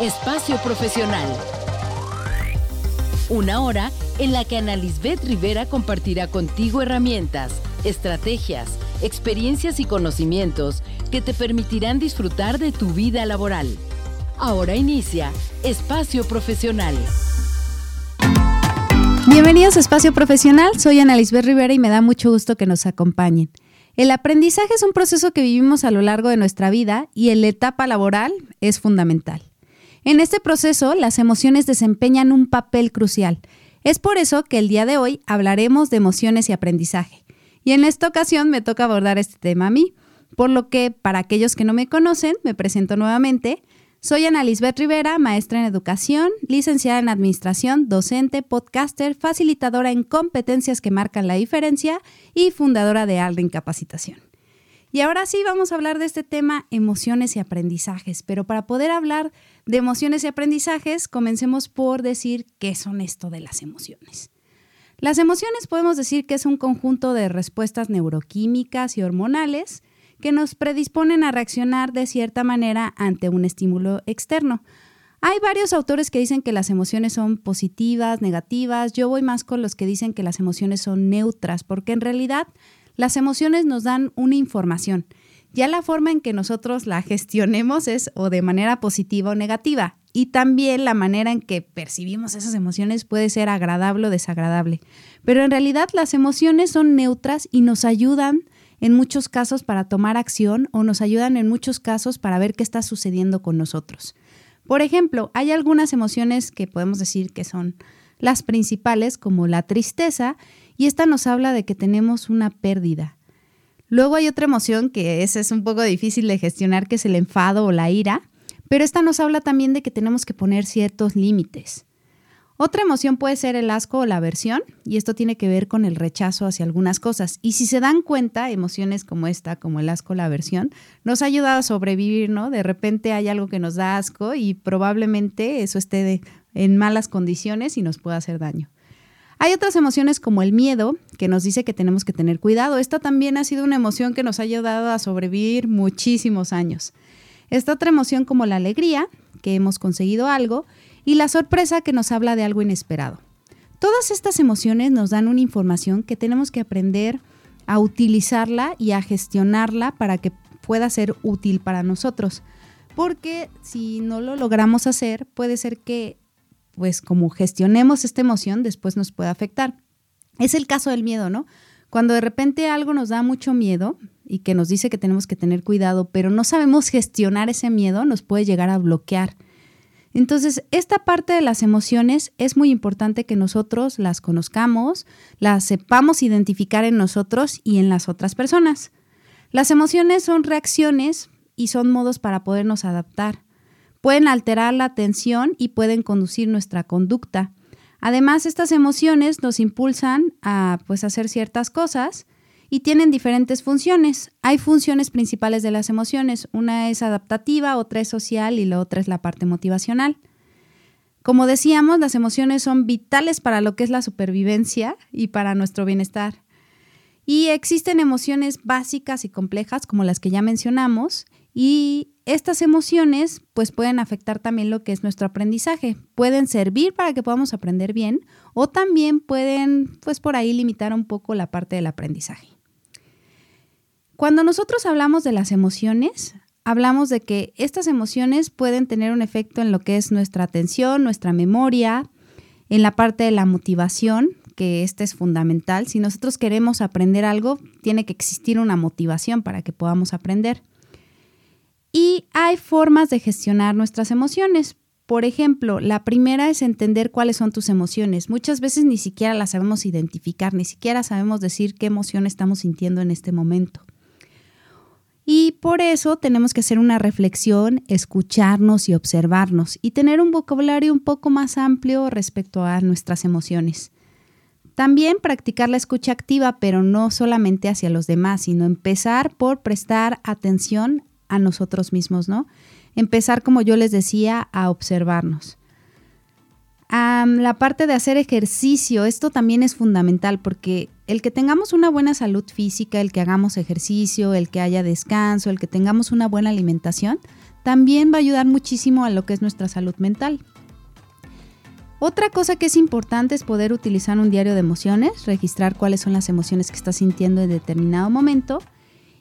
Espacio Profesional. Una hora en la que Ana Lisbeth Rivera compartirá contigo herramientas, estrategias, experiencias y conocimientos que te permitirán disfrutar de tu vida laboral. Ahora inicia Espacio Profesional. Bienvenidos a Espacio Profesional, soy Ana Lisbeth Rivera y me da mucho gusto que nos acompañen. El aprendizaje es un proceso que vivimos a lo largo de nuestra vida y en la etapa laboral es fundamental. En este proceso, las emociones desempeñan un papel crucial. Es por eso que el día de hoy hablaremos de emociones y aprendizaje. Y en esta ocasión me toca abordar este tema a mí, por lo que para aquellos que no me conocen, me presento nuevamente. Soy Ana Lisbeth Rivera, maestra en educación, licenciada en administración, docente, podcaster, facilitadora en competencias que marcan la diferencia y fundadora de Alden Capacitación. Y ahora sí vamos a hablar de este tema emociones y aprendizajes, pero para poder hablar de emociones y aprendizajes, comencemos por decir qué son esto de las emociones. Las emociones podemos decir que es un conjunto de respuestas neuroquímicas y hormonales que nos predisponen a reaccionar de cierta manera ante un estímulo externo. Hay varios autores que dicen que las emociones son positivas, negativas. Yo voy más con los que dicen que las emociones son neutras, porque en realidad las emociones nos dan una información. Ya la forma en que nosotros la gestionemos es o de manera positiva o negativa. Y también la manera en que percibimos esas emociones puede ser agradable o desagradable. Pero en realidad las emociones son neutras y nos ayudan en muchos casos para tomar acción o nos ayudan en muchos casos para ver qué está sucediendo con nosotros. Por ejemplo, hay algunas emociones que podemos decir que son las principales, como la tristeza, y esta nos habla de que tenemos una pérdida. Luego hay otra emoción que esa es un poco difícil de gestionar, que es el enfado o la ira, pero esta nos habla también de que tenemos que poner ciertos límites. Otra emoción puede ser el asco o la aversión, y esto tiene que ver con el rechazo hacia algunas cosas. Y si se dan cuenta, emociones como esta, como el asco o la aversión, nos ha ayudado a sobrevivir, ¿no? De repente hay algo que nos da asco y probablemente eso esté en malas condiciones y nos pueda hacer daño. Hay otras emociones como el miedo, que nos dice que tenemos que tener cuidado. Esta también ha sido una emoción que nos ha ayudado a sobrevivir muchísimos años. Esta otra emoción como la alegría, que hemos conseguido algo, y la sorpresa que nos habla de algo inesperado. Todas estas emociones nos dan una información que tenemos que aprender a utilizarla y a gestionarla para que pueda ser útil para nosotros. Porque si no lo logramos hacer, puede ser que pues como gestionemos esta emoción, después nos puede afectar. Es el caso del miedo, ¿no? Cuando de repente algo nos da mucho miedo y que nos dice que tenemos que tener cuidado, pero no sabemos gestionar ese miedo, nos puede llegar a bloquear. Entonces, esta parte de las emociones es muy importante que nosotros las conozcamos, las sepamos identificar en nosotros y en las otras personas. Las emociones son reacciones y son modos para podernos adaptar pueden alterar la atención y pueden conducir nuestra conducta. Además, estas emociones nos impulsan a pues, hacer ciertas cosas y tienen diferentes funciones. Hay funciones principales de las emociones. Una es adaptativa, otra es social y la otra es la parte motivacional. Como decíamos, las emociones son vitales para lo que es la supervivencia y para nuestro bienestar. Y existen emociones básicas y complejas como las que ya mencionamos y estas emociones pues pueden afectar también lo que es nuestro aprendizaje. Pueden servir para que podamos aprender bien o también pueden pues por ahí limitar un poco la parte del aprendizaje. Cuando nosotros hablamos de las emociones, hablamos de que estas emociones pueden tener un efecto en lo que es nuestra atención, nuestra memoria, en la parte de la motivación, que este es fundamental. Si nosotros queremos aprender algo, tiene que existir una motivación para que podamos aprender. Y hay formas de gestionar nuestras emociones. Por ejemplo, la primera es entender cuáles son tus emociones. Muchas veces ni siquiera las sabemos identificar, ni siquiera sabemos decir qué emoción estamos sintiendo en este momento. Y por eso tenemos que hacer una reflexión, escucharnos y observarnos y tener un vocabulario un poco más amplio respecto a nuestras emociones. También practicar la escucha activa, pero no solamente hacia los demás, sino empezar por prestar atención a nosotros mismos, ¿no? Empezar, como yo les decía, a observarnos. la parte de hacer ejercicio, esto también es fundamental porque el que tengamos una buena salud física, el que hagamos ejercicio, el que haya descanso, el que tengamos una buena alimentación, también va a ayudar muchísimo a lo que es nuestra salud mental. Otra cosa que es importante es poder utilizar un diario de emociones, registrar cuáles son las emociones que estás sintiendo en determinado momento.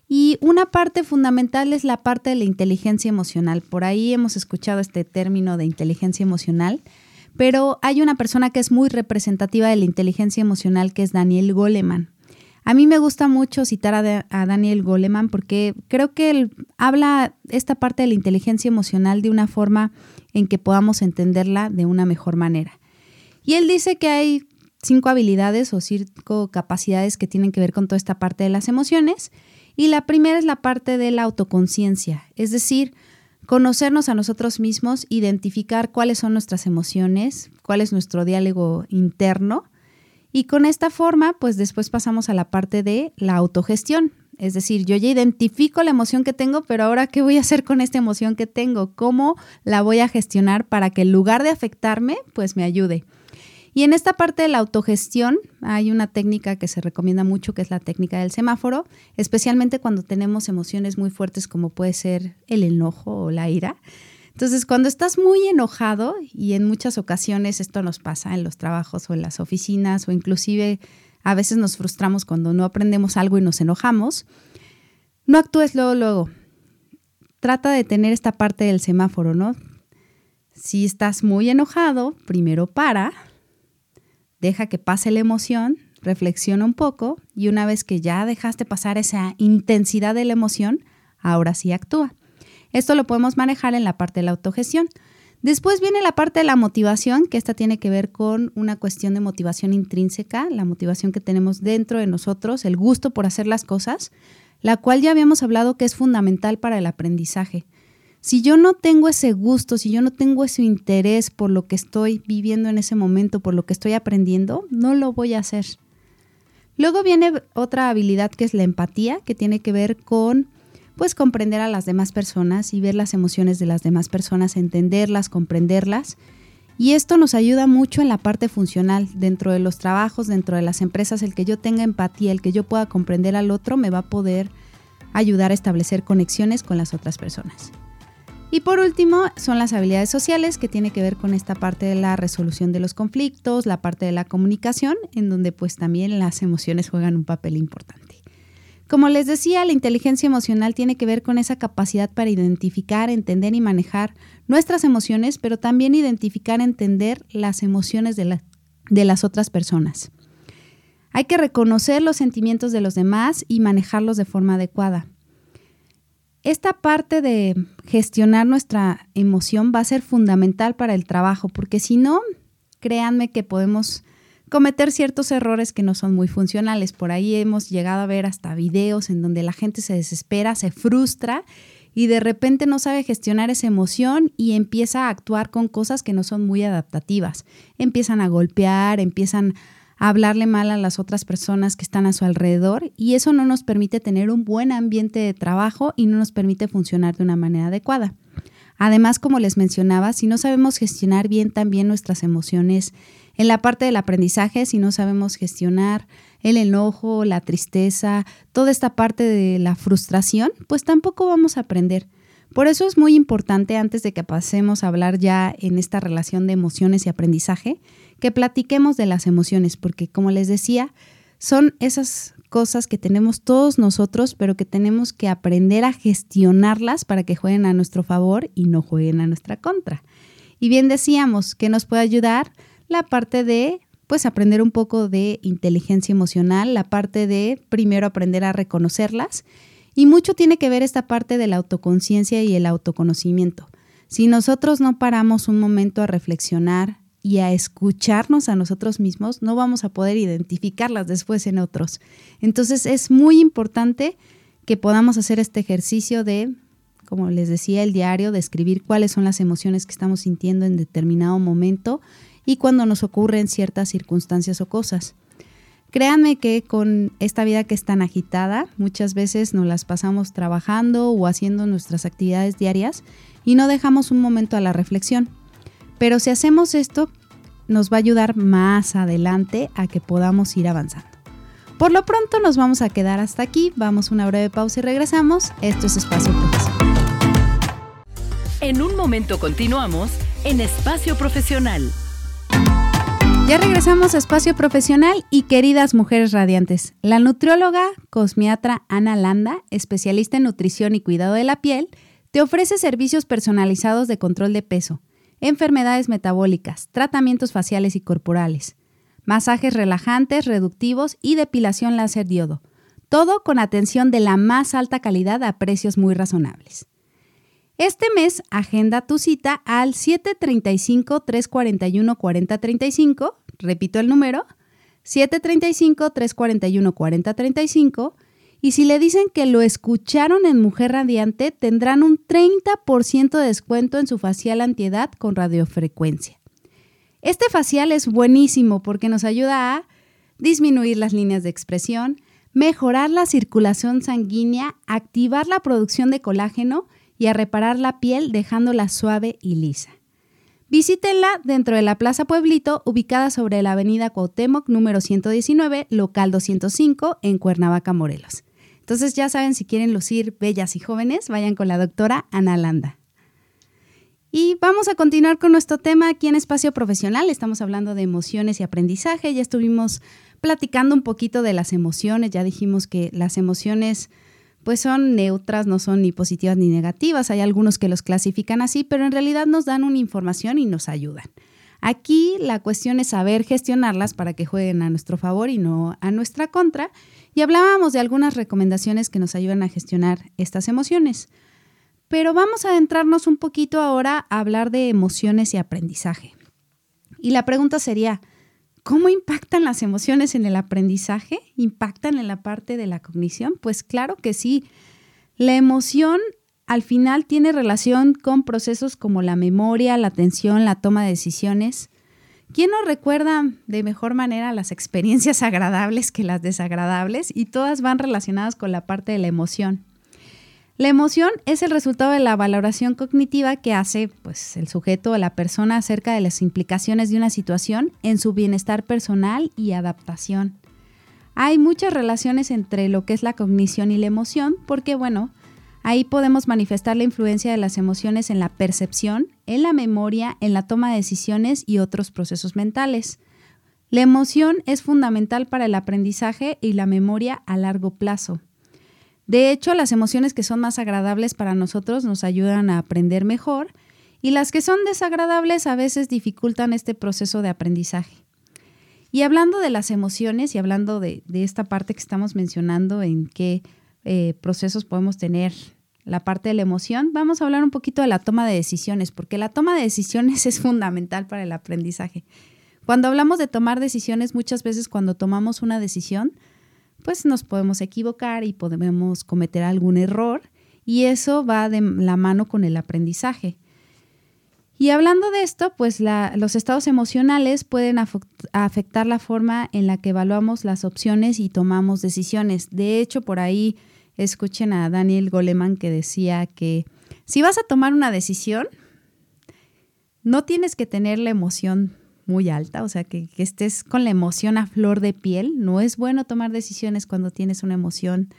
Y una parte fundamental es la parte de la inteligencia emocional. Por ahí hemos escuchado este término de inteligencia emocional, pero hay una persona que es muy representativa de la inteligencia emocional que es Daniel Goleman. A mí me gusta mucho citar a, Daniel Goleman porque creo que él habla esta parte de la inteligencia emocional de una forma en que podamos entenderla de una mejor manera. Y él dice que hay cinco habilidades o cinco capacidades que tienen que ver con toda esta parte de las emociones. Y la primera es la parte de la autoconciencia, es decir, conocernos a nosotros mismos, identificar cuáles son nuestras emociones, cuál es nuestro diálogo interno y con esta forma, pues después pasamos a la parte de la autogestión. Es decir, yo ya identifico la emoción que tengo, pero ahora, ¿qué voy a hacer con esta emoción que tengo? ¿Cómo la voy a gestionar para que en lugar de afectarme, pues me ayude? Y en esta parte de la autogestión hay una técnica que se recomienda mucho, que es la técnica del semáforo, especialmente cuando tenemos emociones muy fuertes como puede ser el enojo o la ira. Entonces, cuando estás muy enojado, y en muchas ocasiones esto nos pasa en los trabajos o en las oficinas, o inclusive a veces nos frustramos cuando no aprendemos algo y nos enojamos, no actúes luego, luego. Trata de tener esta parte del semáforo, ¿no? Si estás muy enojado, primero para, deja que pase la emoción, reflexiona un poco y una vez que ya dejaste pasar esa intensidad de la emoción, ahora sí actúa. Esto lo podemos manejar en la parte de la autogestión. Después viene la parte de la motivación, que esta tiene que ver con una cuestión de motivación intrínseca, la motivación que tenemos dentro de nosotros, el gusto por hacer las cosas, la cual ya habíamos hablado que es fundamental para el aprendizaje. Si yo no tengo ese gusto, si yo no tengo ese interés por lo que estoy viviendo en ese momento, por lo que estoy aprendiendo, no lo voy a hacer. Luego viene otra habilidad que es la empatía, que tiene que ver con pues comprender a las demás personas y ver las emociones de las demás personas, entenderlas, comprenderlas. Y esto nos ayuda mucho en la parte funcional, dentro de los trabajos, dentro de las empresas, el que yo tenga empatía, el que yo pueda comprender al otro, me va a poder ayudar a establecer conexiones con las otras personas. Y por último, son las habilidades sociales, que tiene que ver con esta parte de la resolución de los conflictos, la parte de la comunicación, en donde pues también las emociones juegan un papel importante. Como les decía, la inteligencia emocional tiene que ver con esa capacidad para identificar, entender y manejar nuestras emociones, pero también identificar, entender las emociones de, de las otras personas. Hay que reconocer los sentimientos de los demás y manejarlos de forma adecuada. Esta parte de gestionar nuestra emoción va a ser fundamental para el trabajo, porque si no, créanme que podemos cometer ciertos errores que no son muy funcionales. Por ahí hemos llegado a ver hasta videos en donde la gente se desespera, se frustra y de repente no sabe gestionar esa emoción y empieza a actuar con cosas que no son muy adaptativas. Empiezan a golpear, empiezan a hablarle mal a las otras personas que están a su alrededor y eso no nos permite tener un buen ambiente de trabajo y no nos permite funcionar de una manera adecuada. Además, como les mencionaba, si no sabemos gestionar bien también nuestras emociones en la parte del aprendizaje, si no sabemos gestionar el enojo, la tristeza, toda esta parte de la frustración, pues tampoco vamos a aprender. Por eso es muy importante, antes de que pasemos a hablar ya en esta relación de emociones y aprendizaje, que platiquemos de las emociones, porque como les decía, son esas cosas que tenemos todos nosotros, pero que tenemos que aprender a gestionarlas para que jueguen a nuestro favor y no jueguen a nuestra contra. Y bien decíamos que nos puede ayudar la parte de pues aprender un poco de inteligencia emocional, la parte de primero aprender a reconocerlas y mucho tiene que ver esta parte de la autoconciencia y el autoconocimiento. Si nosotros no paramos un momento a reflexionar y a escucharnos a nosotros mismos, no vamos a poder identificarlas después en otros. Entonces es muy importante que podamos hacer este ejercicio de, como les decía, el diario, de escribir cuáles son las emociones que estamos sintiendo en determinado momento y cuando nos ocurren ciertas circunstancias o cosas. Créanme que con esta vida que es tan agitada, muchas veces nos las pasamos trabajando o haciendo nuestras actividades diarias y no dejamos un momento a la reflexión. Pero si hacemos esto, nos va a ayudar más adelante a que podamos ir avanzando. Por lo pronto nos vamos a quedar hasta aquí, vamos a una breve pausa y regresamos. Esto es Espacio Profesional. En un momento continuamos en Espacio Profesional. Ya regresamos a Espacio Profesional y queridas mujeres radiantes. La nutrióloga cosmiatra Ana Landa, especialista en nutrición y cuidado de la piel, te ofrece servicios personalizados de control de peso, enfermedades metabólicas, tratamientos faciales y corporales, masajes relajantes, reductivos y depilación láser diodo. Todo con atención de la más alta calidad a precios muy razonables. Este mes, agenda tu cita al 735-341-4035, repito el número, 735-341-4035, y si le dicen que lo escucharon en Mujer Radiante, tendrán un 30% de descuento en su facial antiedad con radiofrecuencia. Este facial es buenísimo porque nos ayuda a disminuir las líneas de expresión, mejorar la circulación sanguínea, activar la producción de colágeno y a reparar la piel dejándola suave y lisa. Visítenla dentro de la Plaza Pueblito, ubicada sobre la avenida Cuauhtémoc número 119, local 205, en Cuernavaca, Morelos. Entonces ya saben, si quieren lucir bellas y jóvenes, vayan con la doctora Ana Landa. Y vamos a continuar con nuestro tema aquí en Espacio Profesional. Estamos hablando de emociones y aprendizaje. Ya estuvimos platicando un poquito de las emociones. Ya dijimos que las emociones pues son neutras, no son ni positivas ni negativas. Hay algunos que los clasifican así, pero en realidad nos dan una información y nos ayudan. Aquí la cuestión es saber gestionarlas para que jueguen a nuestro favor y no a nuestra contra. Y hablábamos de algunas recomendaciones que nos ayudan a gestionar estas emociones. Pero vamos a adentrarnos un poquito ahora a hablar de emociones y aprendizaje. Y la pregunta sería, ¿Cómo impactan las emociones en el aprendizaje? ¿Impactan en la parte de la cognición? Pues claro que sí. La emoción al final tiene relación con procesos como la memoria, la atención, la toma de decisiones. ¿Quién nos recuerda de mejor manera las experiencias agradables que las desagradables? Y todas van relacionadas con la parte de la emoción. La emoción es el resultado de la valoración cognitiva que hace pues, el sujeto o la persona acerca de las implicaciones de una situación en su bienestar personal y adaptación. Hay muchas relaciones entre lo que es la cognición y la emoción porque, bueno, ahí podemos manifestar la influencia de las emociones en la percepción, en la memoria, en la toma de decisiones y otros procesos mentales. La emoción es fundamental para el aprendizaje y la memoria a largo plazo. De hecho, las emociones que son más agradables para nosotros nos ayudan a aprender mejor y las que son desagradables a veces dificultan este proceso de aprendizaje. Y hablando de las emociones y hablando de, esta parte que estamos mencionando, en qué eh, procesos podemos tener la parte de la emoción, vamos a hablar un poquito de la toma de decisiones, porque la toma de decisiones es fundamental para el aprendizaje. Cuando hablamos de tomar decisiones, muchas veces cuando tomamos una decisión, pues nos podemos equivocar y podemos cometer algún error y eso va de la mano con el aprendizaje. Y hablando de esto, pues los estados emocionales pueden afectar la forma en la que evaluamos las opciones y tomamos decisiones. De hecho, por ahí escuchen a Daniel Goleman que decía que si vas a tomar una decisión, no tienes que tener la emoción muy alta, o sea, que, estés con la emoción a flor de piel. No es bueno tomar decisiones cuando tienes una emoción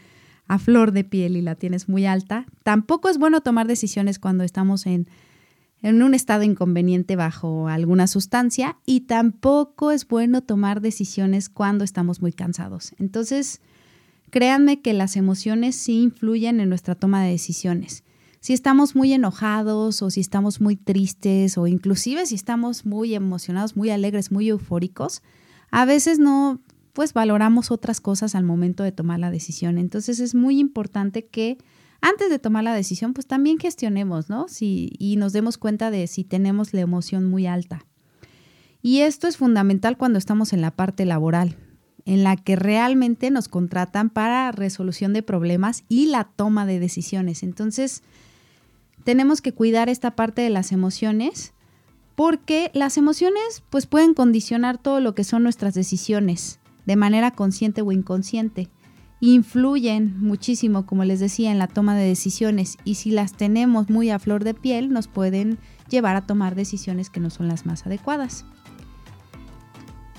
a flor de piel y la tienes muy alta. Tampoco es bueno tomar decisiones cuando estamos en, en un estado inconveniente bajo alguna sustancia y tampoco es bueno tomar decisiones cuando estamos muy cansados. Entonces, créanme que las emociones sí influyen en nuestra toma de decisiones si estamos muy enojados o si estamos muy tristes o inclusive si estamos muy emocionados, muy alegres, muy eufóricos, a veces no pues valoramos otras cosas al momento de tomar la decisión. Entonces es muy importante que antes de tomar la decisión pues también gestionemos, ¿no? Si, y nos demos cuenta de si tenemos la emoción muy alta. Y esto es fundamental cuando estamos en la parte laboral, en la que realmente nos contratan para resolución de problemas y la toma de decisiones. Entonces, tenemos que cuidar esta parte de las emociones porque las emociones pues pueden condicionar todo lo que son nuestras decisiones de manera consciente o inconsciente. Influyen muchísimo, como les decía, en la toma de decisiones y si las tenemos muy a flor de piel nos pueden llevar a tomar decisiones que no son las más adecuadas.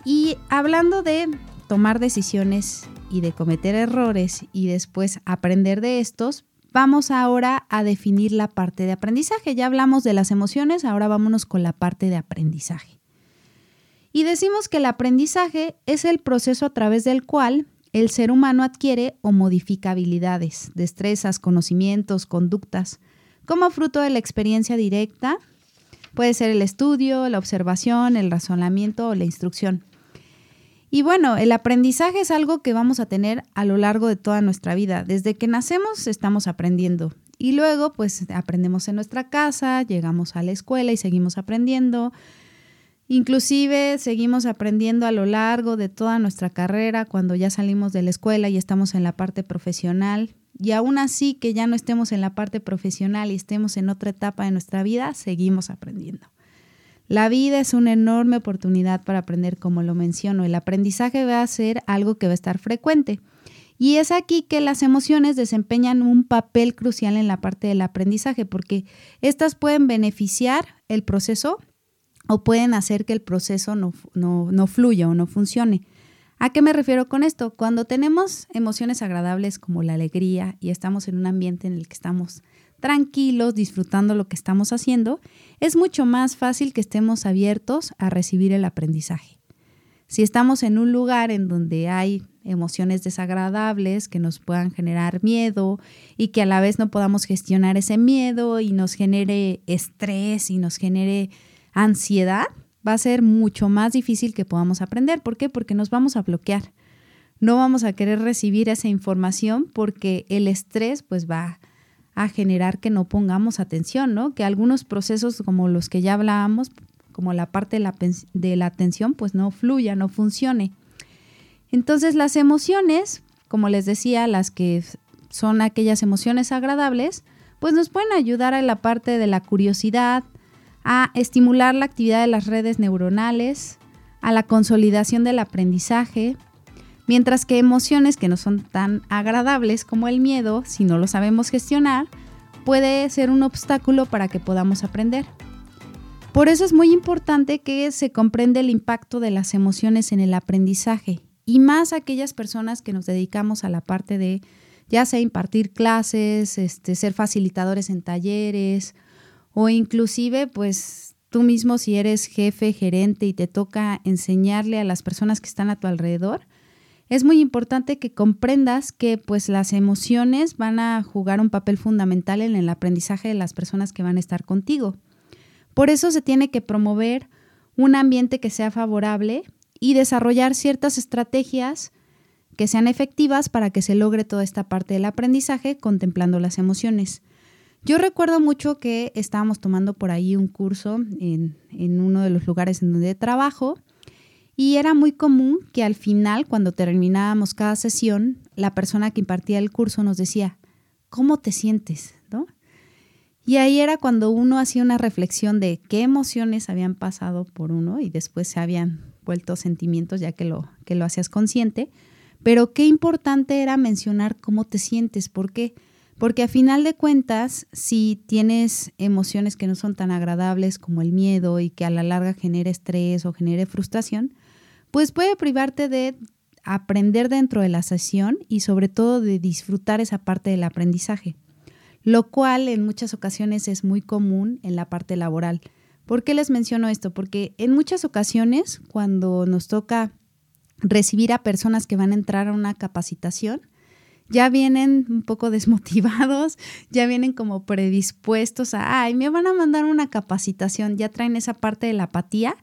Y hablando de tomar decisiones y de cometer errores y después aprender de estos, vamos ahora a definir la parte de aprendizaje. Ya hablamos de las emociones, ahora vámonos con la parte de aprendizaje. Y decimos que el aprendizaje es el proceso a través del cual el ser humano adquiere o modifica habilidades, destrezas, conocimientos, conductas, como fruto de la experiencia directa. Puede ser el estudio, la observación, el razonamiento o la instrucción. Y bueno, el aprendizaje es algo que vamos a tener a lo largo de toda nuestra vida. Desde que nacemos estamos aprendiendo. Y luego, pues aprendemos en nuestra casa, llegamos a la escuela y seguimos aprendiendo. Inclusive seguimos aprendiendo a lo largo de toda nuestra carrera cuando ya salimos de la escuela y estamos en la parte profesional. Y aún así que ya no estemos en la parte profesional y estemos en otra etapa de nuestra vida, seguimos aprendiendo. La vida es una enorme oportunidad para aprender, como lo menciono. El aprendizaje va a ser algo que va a estar frecuente. Y es aquí que las emociones desempeñan un papel crucial en la parte del aprendizaje, porque estas pueden beneficiar el proceso o pueden hacer que el proceso no, no, fluya o no funcione. ¿A qué me refiero con esto? Cuando tenemos emociones agradables como la alegría y estamos en un ambiente en el que estamos tranquilos, disfrutando lo que estamos haciendo, es mucho más fácil que estemos abiertos a recibir el aprendizaje. Si estamos en un lugar en donde hay emociones desagradables que nos puedan generar miedo y que a la vez no podamos gestionar ese miedo y nos genere estrés y nos genere ansiedad, va a ser mucho más difícil que podamos aprender. ¿Por qué? Porque nos vamos a bloquear. No vamos a querer recibir esa información porque el estrés pues va a generar que no pongamos atención, ¿no? Que algunos procesos como los que ya hablábamos, como la parte de la, de la atención, pues no fluya, no funcione. Entonces las emociones, como les decía, las que son aquellas emociones agradables, pues nos pueden ayudar a la parte de la curiosidad, a estimular la actividad de las redes neuronales, a la consolidación del aprendizaje, mientras que emociones que no son tan agradables como el miedo, si no lo sabemos gestionar, puede ser un obstáculo para que podamos aprender. Por eso es muy importante que se comprenda el impacto de las emociones en el aprendizaje y más aquellas personas que nos dedicamos a la parte de ya sea impartir clases, este, ser facilitadores en talleres o inclusive pues tú mismo si eres jefe, gerente y te toca enseñarle a las personas que están a tu alrededor, es muy importante que comprendas que pues las emociones van a jugar un papel fundamental en el aprendizaje de las personas que van a estar contigo. Por eso se tiene que promover un ambiente que sea favorable y desarrollar ciertas estrategias que sean efectivas para que se logre toda esta parte del aprendizaje contemplando las emociones. Yo recuerdo mucho que estábamos tomando por ahí un curso en, uno de los lugares en donde trabajo y era muy común que al final, cuando terminábamos cada sesión, la persona que impartía el curso nos decía, ¿cómo te sientes? ¿No? Y ahí era cuando uno hacía una reflexión de qué emociones habían pasado por uno y después se habían vuelto sentimientos ya que lo, que lo hacías consciente, pero qué importante era mencionar cómo te sientes, porque qué? Porque a final de cuentas, si tienes emociones que no son tan agradables como el miedo y que a la larga genere estrés o genere frustración, pues puede privarte de aprender dentro de la sesión y sobre todo de disfrutar esa parte del aprendizaje, lo cual en muchas ocasiones es muy común en la parte laboral. ¿Por qué les menciono esto? Porque en muchas ocasiones cuando nos toca recibir a personas que van a entrar a una capacitación, ya vienen un poco desmotivados, ya vienen como predispuestos a, ay, me van a mandar una capacitación, ya traen esa parte de la apatía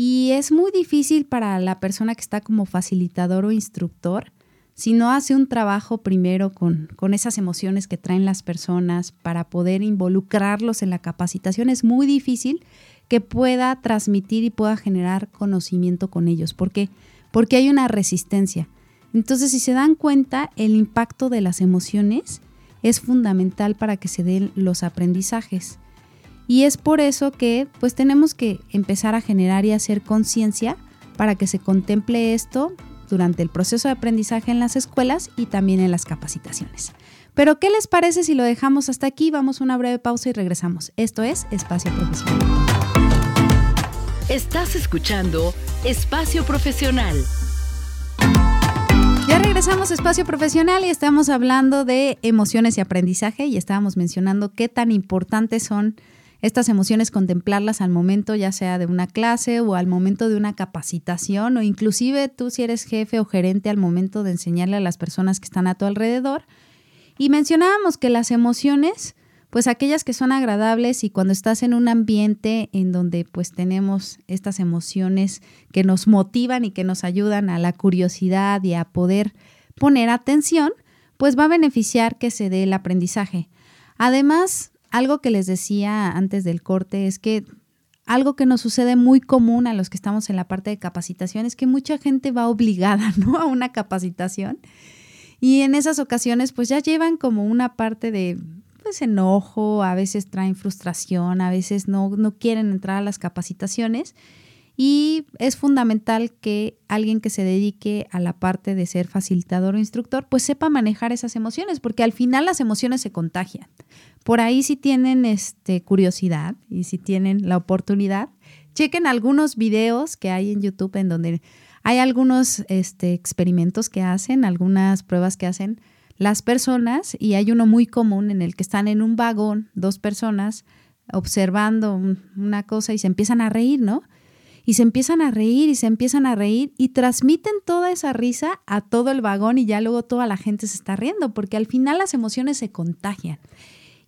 y es muy difícil para la persona que está como facilitador o instructor si no hace un trabajo primero con, con esas emociones que traen las personas para poder involucrarlos en la capacitación, es muy difícil que pueda transmitir y pueda generar conocimiento con ellos. ¿Por qué? Porque hay una resistencia. Entonces, si se dan cuenta, el impacto de las emociones es fundamental para que se den los aprendizajes. Y es por eso que pues tenemos que empezar a generar y hacer conciencia para que se contemple esto durante el proceso de aprendizaje en las escuelas y también en las capacitaciones. Pero ¿qué les parece si lo dejamos hasta aquí? Vamos a una breve pausa y regresamos. Esto es Espacio Profesional. Estás escuchando Espacio Profesional. Ya regresamos a Espacio Profesional y estamos hablando de emociones y aprendizaje y estábamos mencionando qué tan importantes son estas emociones, contemplarlas al momento ya sea de una clase o al momento de una capacitación o inclusive tú si eres jefe o gerente al momento de enseñarle a las personas que están a tu alrededor. Y mencionábamos que las emociones, pues aquellas que son agradables y cuando estás en un ambiente en donde pues tenemos estas emociones que nos motivan y que nos ayudan a la curiosidad y a poder poner atención, pues va a beneficiar que se dé el aprendizaje. Además, algo que les decía antes del corte es que algo que nos sucede muy común a los que estamos en la parte de capacitación es que mucha gente va obligada, ¿no? A una capacitación. Y en esas ocasiones, pues ya llevan como una parte de pues, enojo, a veces traen frustración, a veces no, no quieren entrar a las capacitaciones. Y es fundamental que alguien que se dedique a la parte de ser facilitador o instructor, pues sepa manejar esas emociones, porque al final las emociones se contagian. Por ahí si tienen este, curiosidad y si tienen la oportunidad, chequen algunos videos que hay en YouTube en donde hay algunos este, experimentos que hacen, algunas pruebas que hacen las personas y hay uno muy común en el que están en un vagón, dos personas, observando una cosa y se empiezan a reír, ¿no? Y se empiezan a reír y se empiezan a reír y transmiten toda esa risa a todo el vagón y ya luego toda la gente se está riendo, porque al final las emociones se contagian.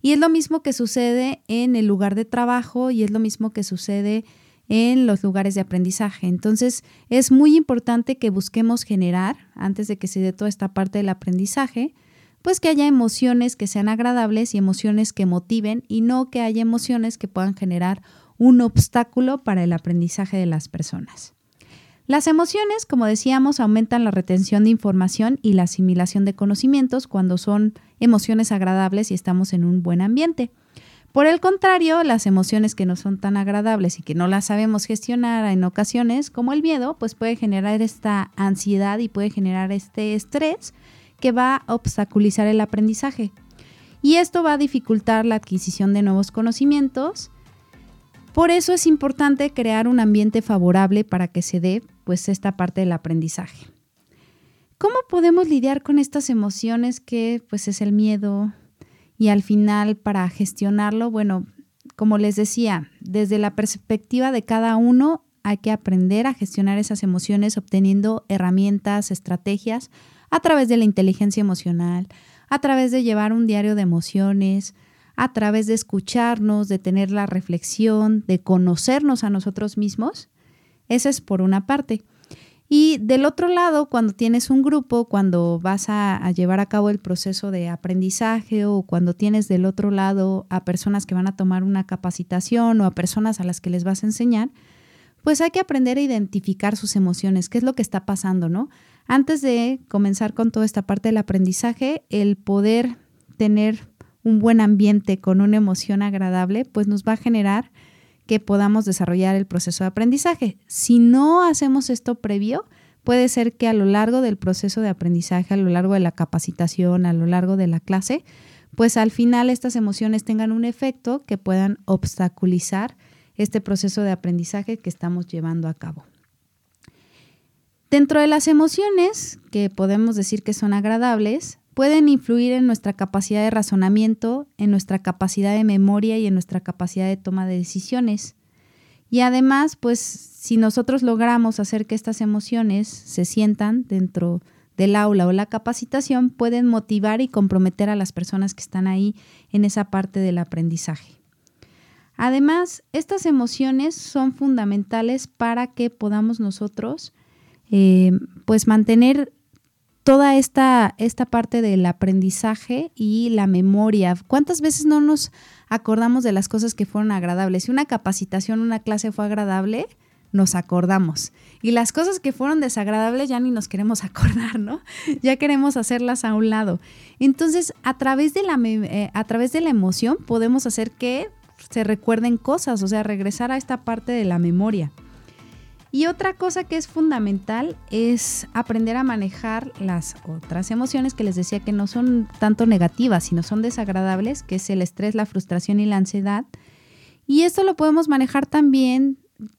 Y es lo mismo que sucede en el lugar de trabajo y es lo mismo que sucede en los lugares de aprendizaje. Entonces, es muy importante que busquemos generar, antes de que se dé toda esta parte del aprendizaje, pues que haya emociones que sean agradables y emociones que motiven y no que haya emociones que puedan generar un obstáculo para el aprendizaje de las personas. Las emociones, como decíamos, aumentan la retención de información y la asimilación de conocimientos cuando son emociones agradables y estamos en un buen ambiente. Por el contrario, las emociones que no son tan agradables y que no las sabemos gestionar en ocasiones, como el miedo, pues puede generar esta ansiedad y puede generar este estrés que va a obstaculizar el aprendizaje. Y esto va a dificultar la adquisición de nuevos conocimientos por eso es importante crear un ambiente favorable para que se dé pues esta parte del aprendizaje. ¿Cómo podemos lidiar con estas emociones que pues es el miedo y al final para gestionarlo, bueno, como les decía, desde la perspectiva de cada uno hay que aprender a gestionar esas emociones obteniendo herramientas, estrategias a través de la inteligencia emocional, a través de llevar un diario de emociones, a través de escucharnos, de tener la reflexión, de conocernos a nosotros mismos. Esa es por una parte. Y del otro lado, cuando tienes un grupo, cuando vas a, llevar a cabo el proceso de aprendizaje o cuando tienes del otro lado a personas que van a tomar una capacitación o a personas a las que les vas a enseñar, pues hay que aprender a identificar sus emociones, qué es lo que está pasando, ¿no? Antes de comenzar con toda esta parte del aprendizaje, el poder tener un buen ambiente con una emoción agradable, pues nos va a generar que podamos desarrollar el proceso de aprendizaje. Si no hacemos esto previo, puede ser que a lo largo del proceso de aprendizaje, a lo largo de la capacitación, a lo largo de la clase, pues al final estas emociones tengan un efecto que puedan obstaculizar este proceso de aprendizaje que estamos llevando a cabo. Dentro de las emociones, que podemos decir que son agradables, pueden influir en nuestra capacidad de razonamiento, en nuestra capacidad de memoria y en nuestra capacidad de toma de decisiones. Y además, pues si nosotros logramos hacer que estas emociones se sientan dentro del aula o la capacitación, pueden motivar y comprometer a las personas que están ahí en esa parte del aprendizaje. Además, estas emociones son fundamentales para que podamos nosotros eh, pues mantener toda esta, esta parte del aprendizaje y la memoria. ¿Cuántas veces no nos acordamos de las cosas que fueron agradables? Si una capacitación, una clase fue agradable, nos acordamos. Y las cosas que fueron desagradables ya ni nos queremos acordar, ¿no? Ya queremos hacerlas a un lado. Entonces, a través de la, eh, a través de la emoción podemos hacer que se recuerden cosas, o sea, regresar a esta parte de la memoria. Y otra cosa que es fundamental es aprender a manejar las otras emociones que les decía que no son tanto negativas, sino son desagradables, que es el estrés, la frustración y la ansiedad. Y esto lo podemos manejar también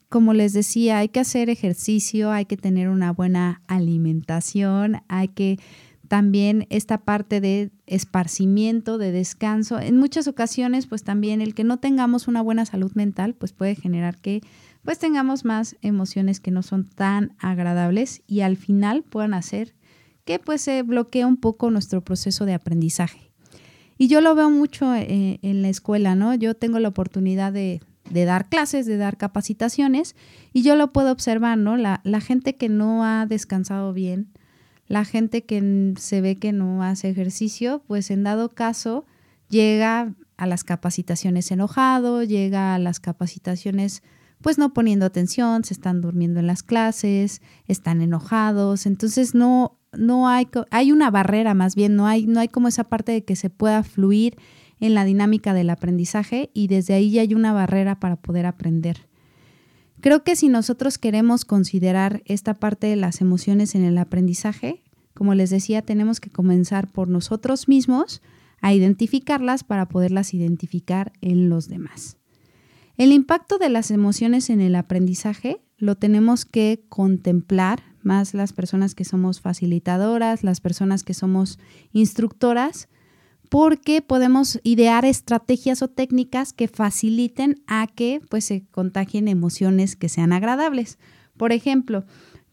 como les decía, hay que hacer ejercicio, hay que tener una buena alimentación, hay que también esta parte de esparcimiento, de descanso. En muchas ocasiones, pues también el que no tengamos una buena salud mental, pues puede generar que pues tengamos más emociones que no son tan agradables y al final puedan hacer que pues se bloquee un poco nuestro proceso de aprendizaje. Y yo lo veo mucho eh, en la escuela, ¿no? Yo tengo la oportunidad de, dar clases, de dar capacitaciones, y yo lo puedo observar, ¿no? La, gente que no ha descansado bien, la gente que se ve que no hace ejercicio, pues en dado caso llega a las capacitaciones enojado, llega a las capacitaciones pues no poniendo atención, se están durmiendo en las clases, están enojados, entonces no no hay hay una barrera más bien, no hay no hay como esa parte de que se pueda fluir en la dinámica del aprendizaje y desde ahí ya hay una barrera para poder aprender. Creo que si nosotros queremos considerar esta parte de las emociones en el aprendizaje, como les decía, tenemos que comenzar por nosotros mismos a identificarlas para poderlas identificar en los demás. El impacto de las emociones en el aprendizaje lo tenemos que contemplar, más las personas que somos facilitadoras, las personas que somos instructoras, porque podemos idear estrategias o técnicas que faciliten a que pues, se contagien emociones que sean agradables. Por ejemplo,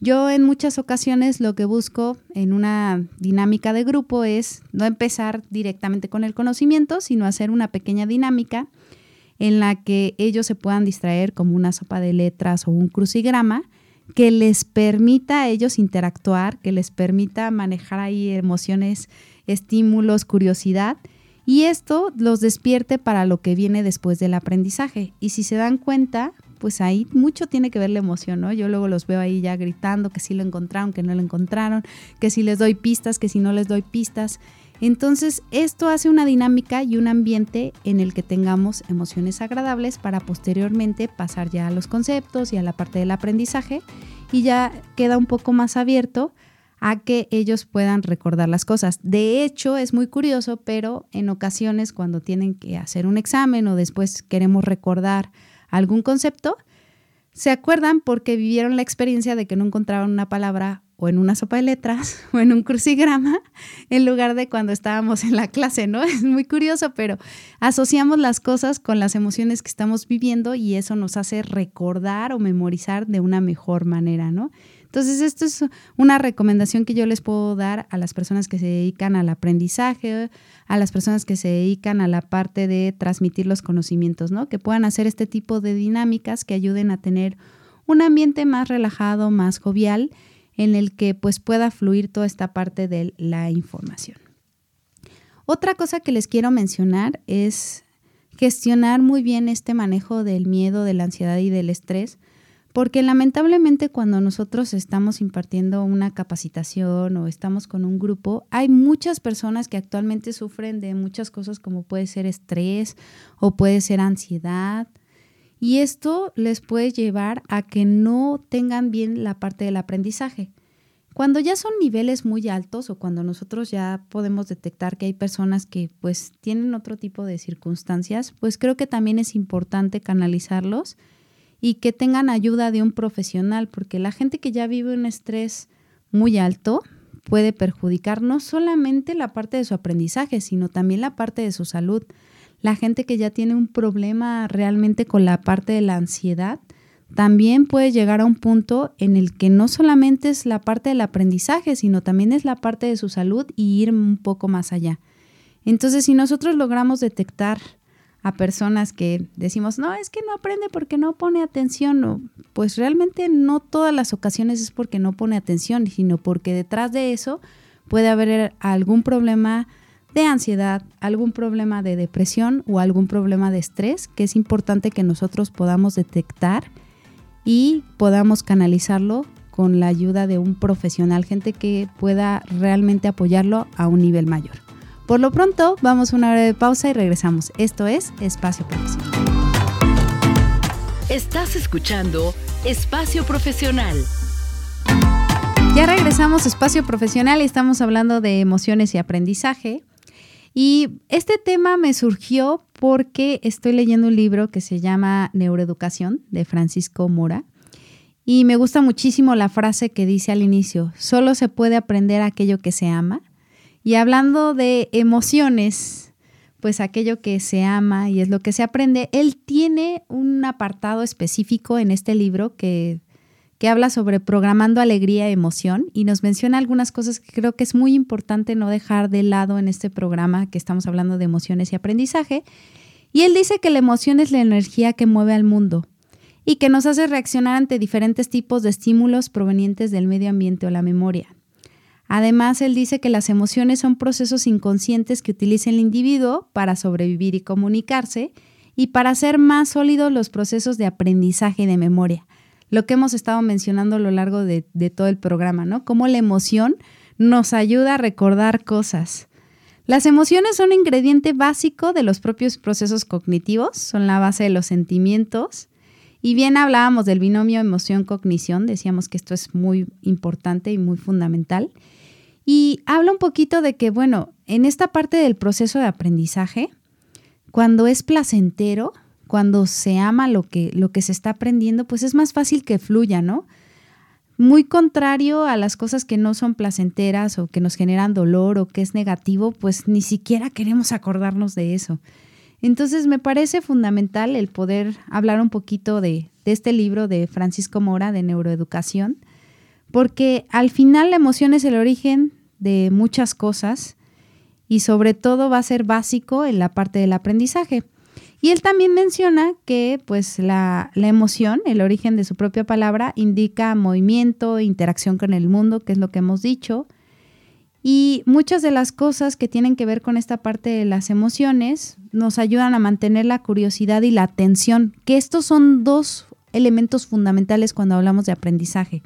yo en muchas ocasiones lo que busco en una dinámica de grupo es no empezar directamente con el conocimiento, sino hacer una pequeña dinámica en la que ellos se puedan distraer como una sopa de letras o un crucigrama que les permita a ellos interactuar, que les permita manejar ahí emociones estímulos, curiosidad, y esto los despierte para lo que viene después del aprendizaje. Y si se dan cuenta, pues ahí mucho tiene que ver la emoción, ¿no? Yo luego los veo ahí ya gritando que sí lo encontraron, que no lo encontraron, que si les doy pistas, que si no les doy pistas. Entonces, esto hace una dinámica y un ambiente en el que tengamos emociones agradables para posteriormente pasar ya a los conceptos y a la parte del aprendizaje y ya queda un poco más abierto a que ellos puedan recordar las cosas. De hecho, es muy curioso, pero en ocasiones cuando tienen que hacer un examen o después queremos recordar algún concepto, se acuerdan porque vivieron la experiencia de que no encontraban una palabra o en una sopa de letras o en un crucigrama en lugar de cuando estábamos en la clase, ¿no? Es muy curioso, pero asociamos las cosas con las emociones que estamos viviendo y eso nos hace recordar o memorizar de una mejor manera, ¿no? Entonces, esto es una recomendación que yo les puedo dar a las personas que se dedican al aprendizaje, a las personas que se dedican a la parte de transmitir los conocimientos, ¿no? Que puedan hacer este tipo de dinámicas que ayuden a tener un ambiente más relajado, más jovial, en el que pues pueda fluir toda esta parte de la información. Otra cosa que les quiero mencionar es gestionar muy bien este manejo del miedo, de la ansiedad y del estrés, porque lamentablemente cuando nosotros estamos impartiendo una capacitación o estamos con un grupo, hay muchas personas que actualmente sufren de muchas cosas como puede ser estrés o puede ser ansiedad. Y esto les puede llevar a que no tengan bien la parte del aprendizaje. Cuando ya son niveles muy altos o cuando nosotros ya podemos detectar que hay personas que pues tienen otro tipo de circunstancias, pues creo que también es importante canalizarlos y que tengan ayuda de un profesional, porque la gente que ya vive un estrés muy alto puede perjudicar no solamente la parte de su aprendizaje, sino también la parte de su salud. La gente que ya tiene un problema realmente con la parte de la ansiedad, también puede llegar a un punto en el que no solamente es la parte del aprendizaje, sino también es la parte de su salud y ir un poco más allá. Entonces, si nosotros logramos detectar a personas que decimos, no, es que no aprende porque no pone atención. pues realmente no todas las ocasiones es porque no pone atención, sino porque detrás de eso puede haber algún problema de ansiedad, algún problema de depresión o algún problema de estrés que es importante que nosotros podamos detectar y podamos canalizarlo con la ayuda de un profesional, gente que pueda realmente apoyarlo a un nivel mayor. Por lo pronto, vamos a una hora de pausa y regresamos. Esto es Espacio Profesional. Estás escuchando Espacio Profesional. Ya regresamos a Espacio Profesional y estamos hablando de emociones y aprendizaje. Y este tema me surgió porque estoy leyendo un libro que se llama Neuroeducación de Francisco Mora y me gusta muchísimo la frase que dice al inicio, solo se puede aprender aquello que se ama. Y hablando de emociones, pues aquello que se ama y es lo que se aprende, él tiene un apartado específico en este libro que, que habla sobre programando alegría y emoción y nos menciona algunas cosas que creo que es muy importante no dejar de lado en este programa que estamos hablando de emociones y aprendizaje. Y él dice que la emoción es la energía que mueve al mundo y que nos hace reaccionar ante diferentes tipos de estímulos provenientes del medio ambiente o la memoria. Además, él dice que las emociones son procesos inconscientes que utiliza el individuo para sobrevivir y comunicarse y para hacer más sólidos los procesos de aprendizaje y de memoria. Lo que hemos estado mencionando a lo largo de, todo el programa, ¿no? Cómo la emoción nos ayuda a recordar cosas. Las emociones son un ingrediente básico de los propios procesos cognitivos, son la base de los sentimientos y bien hablábamos del binomio emoción-cognición, decíamos que esto es muy importante y muy fundamental. Y habla un poquito de que, bueno, en esta parte del proceso de aprendizaje, cuando es placentero, cuando se ama lo que, lo que se está aprendiendo, pues es más fácil que fluya, ¿no? Muy contrario a las cosas que no son placenteras o que nos generan dolor o que es negativo, pues ni siquiera queremos acordarnos de eso. Entonces me parece fundamental el poder hablar un poquito de, este libro de Francisco Mora de neuroeducación, porque al final la emoción es el origen de muchas cosas y sobre todo va a ser básico en la parte del aprendizaje. Y él también menciona que pues la, la, emoción, el origen de su propia palabra, indica movimiento, interacción con el mundo, que es lo que hemos dicho, y muchas de las cosas que tienen que ver con esta parte de las emociones nos ayudan a mantener la curiosidad y la atención, que estos son dos elementos fundamentales cuando hablamos de aprendizaje.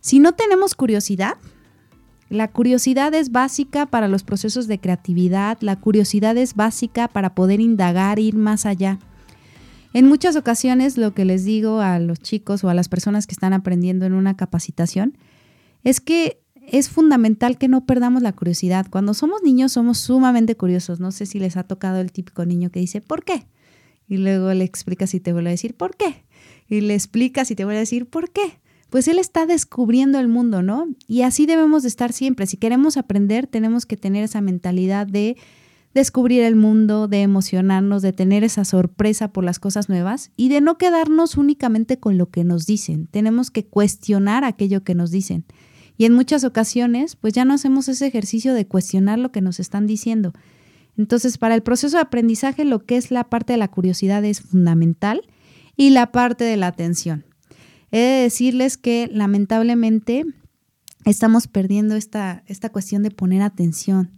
Si no tenemos curiosidad, la curiosidad es básica para los procesos de creatividad, la curiosidad es básica para poder indagar, ir más allá. En muchas ocasiones lo que les digo a los chicos o a las personas que están aprendiendo en una capacitación es que es fundamental que no perdamos la curiosidad. Cuando somos niños somos sumamente curiosos. No sé si les ha tocado el típico niño que dice, ¿por qué? Y luego le explicas y te vuelve a decir, ¿por qué? Y le explicas y te vuelve a decir, ¿por qué? Pues él está descubriendo el mundo, ¿no? Y así debemos de estar siempre. Si queremos aprender, tenemos que tener esa mentalidad de descubrir el mundo, de emocionarnos, de tener esa sorpresa por las cosas nuevas y de no quedarnos únicamente con lo que nos dicen. Tenemos que cuestionar aquello que nos dicen. Y en muchas ocasiones, pues ya no hacemos ese ejercicio de cuestionar lo que nos están diciendo. Entonces, para el proceso de aprendizaje, lo que es la parte de la curiosidad es fundamental y la parte de la atención. He de decirles que lamentablemente estamos perdiendo esta, esta cuestión de poner atención.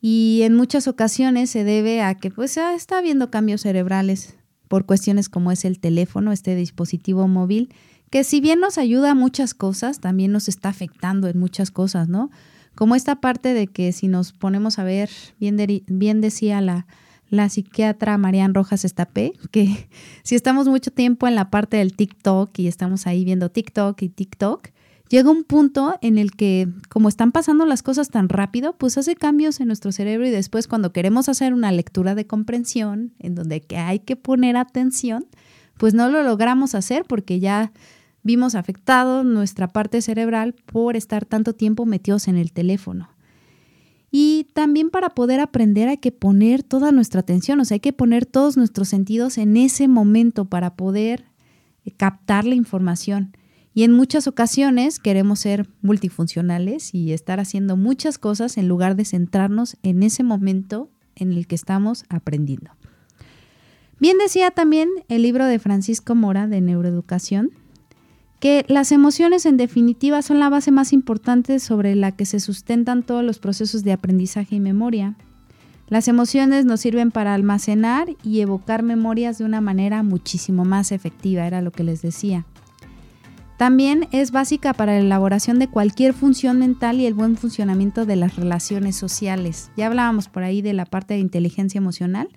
Y en muchas ocasiones se debe a que pues está habiendo cambios cerebrales por cuestiones como es el teléfono, este dispositivo móvil, que si bien nos ayuda a muchas cosas, también nos está afectando en muchas cosas, ¿no? Como esta parte de que si nos ponemos a ver, bien, bien decía la, la psiquiatra Marian Rojas Estapé, que si estamos mucho tiempo en la parte del TikTok y estamos ahí viendo TikTok y TikTok, llega un punto en el que como están pasando las cosas tan rápido, pues hace cambios en nuestro cerebro y después cuando queremos hacer una lectura de comprensión en donde hay que poner atención, pues no lo logramos hacer porque ya vimos afectado nuestra parte cerebral por estar tanto tiempo metidos en el teléfono. Y también para poder aprender hay que poner toda nuestra atención, o sea, hay que poner todos nuestros sentidos en ese momento para poder eh, captar la información. Y en muchas ocasiones queremos ser multifuncionales y estar haciendo muchas cosas en lugar de centrarnos en ese momento en el que estamos aprendiendo. Bien decía también el libro de Francisco Mora de Neuroeducación, que las emociones en definitiva son la base más importante sobre la que se sustentan todos los procesos de aprendizaje y memoria. Las emociones nos sirven para almacenar y evocar memorias de una manera muchísimo más efectiva, era lo que les decía. También es básica para la elaboración de cualquier función mental y el buen funcionamiento de las relaciones sociales. Ya hablábamos por ahí de la parte de inteligencia emocional.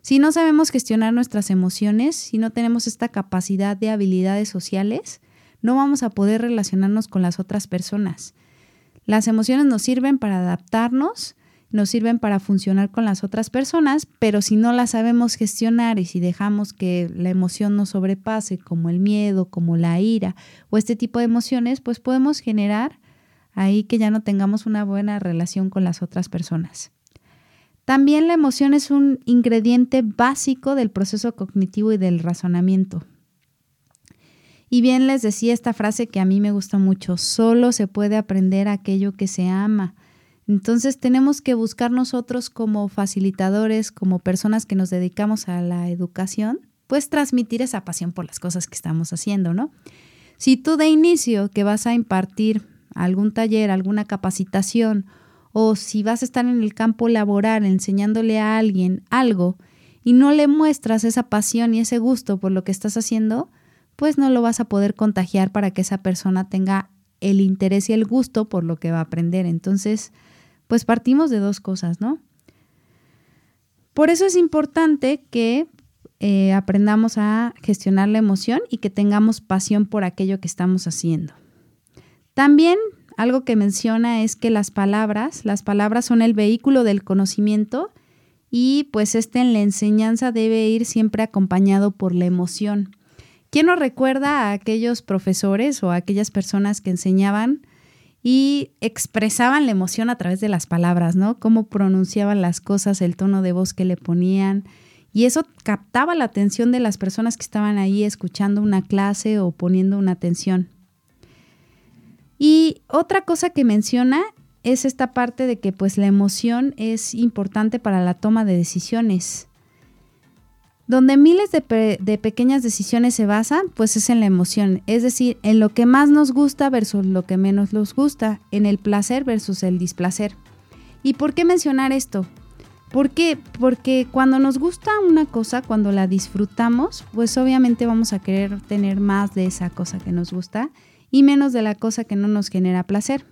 Si no sabemos gestionar nuestras emociones, si no tenemos esta capacidad de habilidades sociales, no vamos a poder relacionarnos con las otras personas. Las emociones nos sirven para adaptarnos nos sirven para funcionar con las otras personas, pero si no las sabemos gestionar y si dejamos que la emoción nos sobrepase, como el miedo, como la ira o este tipo de emociones, pues podemos generar ahí que ya no tengamos una buena relación con las otras personas. También la emoción es un ingrediente básico del proceso cognitivo y del razonamiento. Y bien les decía esta frase que a mí me gusta mucho, solo se puede aprender aquello que se ama. Entonces tenemos que buscar nosotros como facilitadores, como personas que nos dedicamos a la educación, pues transmitir esa pasión por las cosas que estamos haciendo, ¿no? Si tú de inicio que vas a impartir algún taller, alguna capacitación, o si vas a estar en el campo laboral enseñándole a alguien algo y no le muestras esa pasión y ese gusto por lo que estás haciendo, pues no lo vas a poder contagiar para que esa persona tenga el interés y el gusto por lo que va a aprender. Entonces, pues partimos de dos cosas, ¿no? Por eso es importante que eh, aprendamos a gestionar la emoción y que tengamos pasión por aquello que estamos haciendo. También algo que menciona es que las palabras, las palabras son el vehículo del conocimiento y pues este en la enseñanza debe ir siempre acompañado por la emoción. ¿Quién nos recuerda a aquellos profesores o a aquellas personas que enseñaban y expresaban la emoción a través de las palabras, ¿no? Cómo pronunciaban las cosas, el tono de voz que le ponían. Y eso captaba la atención de las personas que estaban ahí escuchando una clase o poniendo una atención. Y otra cosa que menciona es esta parte de que pues la emoción es importante para la toma de decisiones. Donde miles de, pequeñas decisiones se basan, pues es en la emoción, es decir, en lo que más nos gusta versus lo que menos nos gusta, en el placer versus el displacer. ¿Y por qué mencionar esto? ¿Por qué? Porque cuando nos gusta una cosa, cuando la disfrutamos, pues obviamente vamos a querer tener más de esa cosa que nos gusta y menos de la cosa que no nos genera placer.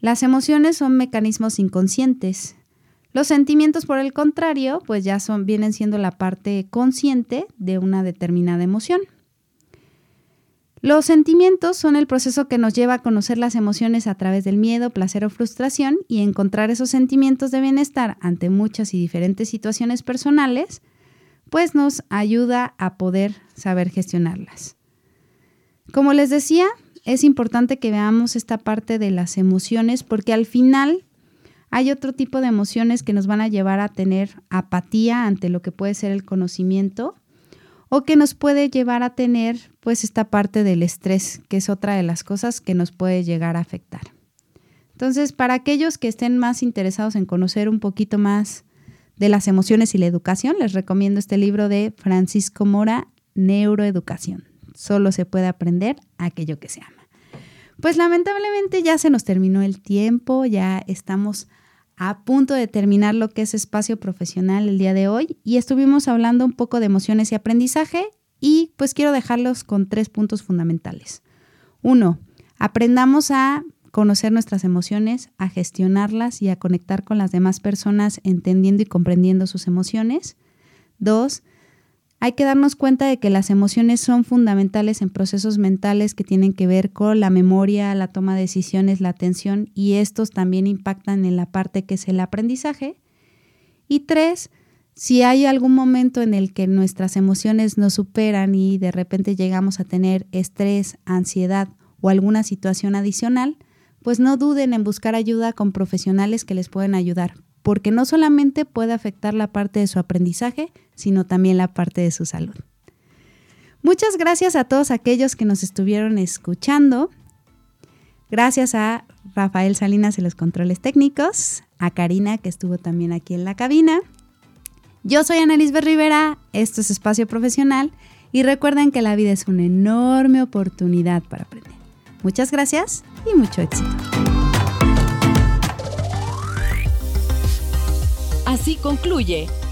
Las emociones son mecanismos inconscientes, los sentimientos, por el contrario, pues ya son, vienen siendo la parte consciente de una determinada emoción. Los sentimientos son el proceso que nos lleva a conocer las emociones a través del miedo, placer o frustración y encontrar esos sentimientos de bienestar ante muchas y diferentes situaciones personales, pues nos ayuda a poder saber gestionarlas. Como les decía, es importante que veamos esta parte de las emociones porque al final hay otro tipo de emociones que nos van a llevar a tener apatía ante lo que puede ser el conocimiento o que nos puede llevar a tener pues esta parte del estrés, que es otra de las cosas que nos puede llegar a afectar. Entonces, para aquellos que estén más interesados en conocer un poquito más de las emociones y la educación, les recomiendo este libro de Francisco Mora, Neuroeducación. Solo se puede aprender aquello que se ama. Pues lamentablemente ya se nos terminó el tiempo, ya estamos a punto de terminar lo que es espacio profesional el día de hoy y estuvimos hablando un poco de emociones y aprendizaje y pues quiero dejarlos con tres puntos fundamentales. Uno, aprendamos a conocer nuestras emociones, a gestionarlas y a conectar con las demás personas entendiendo y comprendiendo sus emociones. Dos, hay que darnos cuenta de que las emociones son fundamentales en procesos mentales que tienen que ver con la memoria, la toma de decisiones, la atención y estos también impactan en la parte que es el aprendizaje. Y tres, si hay algún momento en el que nuestras emociones nos superan y de repente llegamos a tener estrés, ansiedad o alguna situación adicional, pues no duden en buscar ayuda con profesionales que les pueden ayudar, porque no solamente puede afectar la parte de su aprendizaje, sino también la parte de su salud. Muchas gracias a todos aquellos que nos estuvieron escuchando. Gracias a Rafael Salinas en los controles técnicos, a Karina que estuvo también aquí en la cabina. Yo soy Annalise Rivera, esto es Espacio Profesional y recuerden que la vida es una enorme oportunidad para aprender. Muchas gracias y mucho éxito. Así concluye